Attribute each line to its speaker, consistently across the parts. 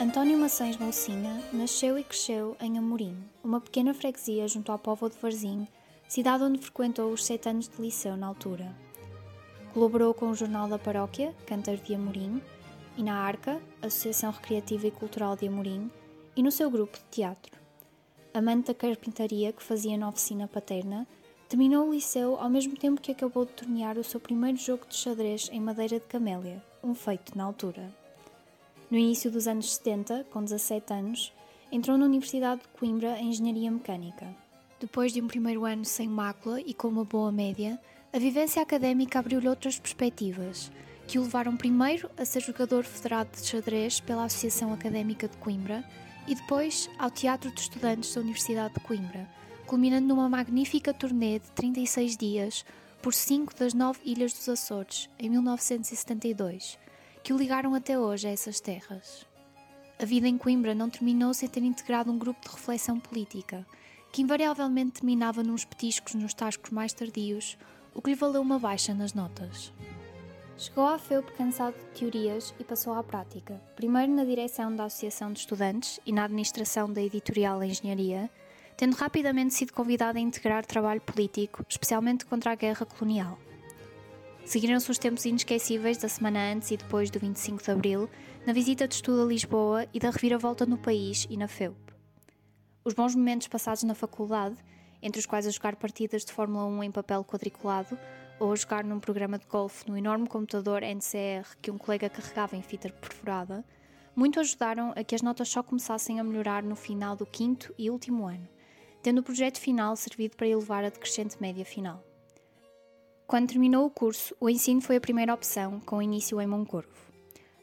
Speaker 1: António Maçães Molcinha nasceu e cresceu em Amorim, uma pequena freguesia junto ao povo de Varzim, cidade onde frequentou os sete anos de liceu na altura. Colaborou com o Jornal da Paróquia, Cantar de Amorim, e na Arca, Associação Recreativa e Cultural de Amorim, e no seu grupo de teatro. Amante da carpintaria que fazia na oficina paterna, terminou o liceu ao mesmo tempo que acabou de tornear o seu primeiro jogo de xadrez em madeira de camélia, um feito na altura. No início dos anos 70, com 17 anos, entrou na Universidade de Coimbra em Engenharia Mecânica. Depois de um primeiro ano sem mácula e com uma boa média, a vivência académica abriu-lhe outras perspectivas, que o levaram primeiro a ser jogador federado de xadrez pela Associação Académica de Coimbra e depois ao Teatro de Estudantes da Universidade de Coimbra, culminando numa magnífica turnê de 36 dias por cinco das nove ilhas dos Açores, em 1972, que o ligaram até hoje a essas terras. A vida em Coimbra não terminou sem ter integrado um grupo de reflexão política, que invariavelmente terminava nos petiscos nos tascos mais tardios, o que lhe valeu uma baixa nas notas. Chegou à FEUP cansado de teorias e passou à prática, primeiro na direção da Associação de Estudantes e na administração da Editorial Engenharia, tendo rapidamente sido convidado a integrar trabalho político, especialmente contra a guerra colonial. Seguiram-se os tempos inesquecíveis da semana antes e depois do 25 de Abril, na visita de estudo a Lisboa e da reviravolta no país e na FEUP. Os bons momentos passados na faculdade, entre os quais a jogar partidas de Fórmula 1 em papel quadriculado ou a jogar num programa de golfe no enorme computador NCR que um colega carregava em fita perforada, muito ajudaram a que as notas só começassem a melhorar no final do quinto e último ano, tendo o projeto final servido para elevar a decrescente média final. Quando terminou o curso, o ensino foi a primeira opção, com início em Moncorvo.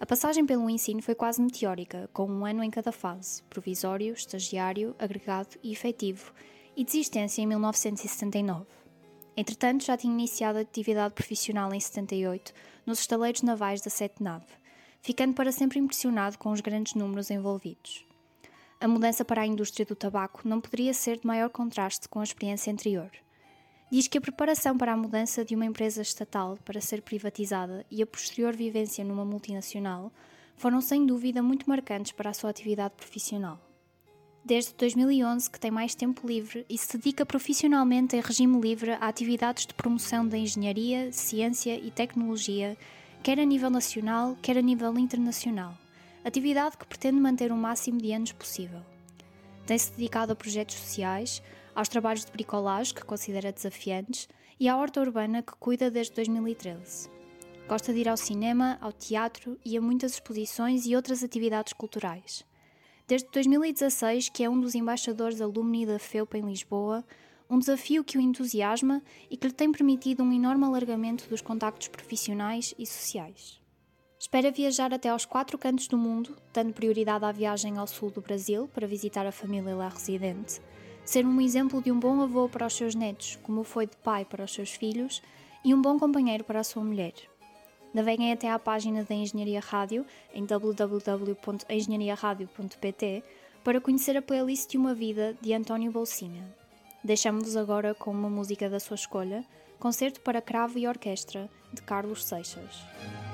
Speaker 1: A passagem pelo ensino foi quase meteórica, com um ano em cada fase, provisório, estagiário, agregado e efetivo, e desistência em 1979. Entretanto, já tinha iniciado a atividade profissional em 78, nos estaleiros navais da Sete Nave, ficando para sempre impressionado com os grandes números envolvidos. A mudança para a indústria do tabaco não poderia ser de maior contraste com a experiência anterior – diz que a preparação para a mudança de uma empresa estatal para ser privatizada e a posterior vivência numa multinacional foram sem dúvida muito marcantes para a sua atividade profissional. Desde 2011 que tem mais tempo livre e se dedica profissionalmente em regime livre a atividades de promoção da engenharia, ciência e tecnologia, quer a nível nacional, quer a nível internacional, atividade que pretende manter o máximo de anos possível. Tem-se dedicado a projetos sociais, aos trabalhos de bricolagem, que considera desafiantes, e à horta urbana, que cuida desde 2013. Gosta de ir ao cinema, ao teatro e a muitas exposições e outras atividades culturais. Desde 2016, que é um dos embaixadores alumni da FEUP em Lisboa, um desafio que o entusiasma e que lhe tem permitido um enorme alargamento dos contactos profissionais e sociais. Espera viajar até aos quatro cantos do mundo, dando prioridade à viagem ao sul do Brasil para visitar a família lá residente, ser um exemplo de um bom avô para os seus netos, como foi de pai para os seus filhos, e um bom companheiro para a sua mulher. Naveguem até à página da Engenharia Rádio em www.engenhariaradio.pt para conhecer a playlist de uma vida de António Bolsinha. Deixamos-vos agora com uma música da sua escolha, Concerto para Cravo e Orquestra, de Carlos Seixas.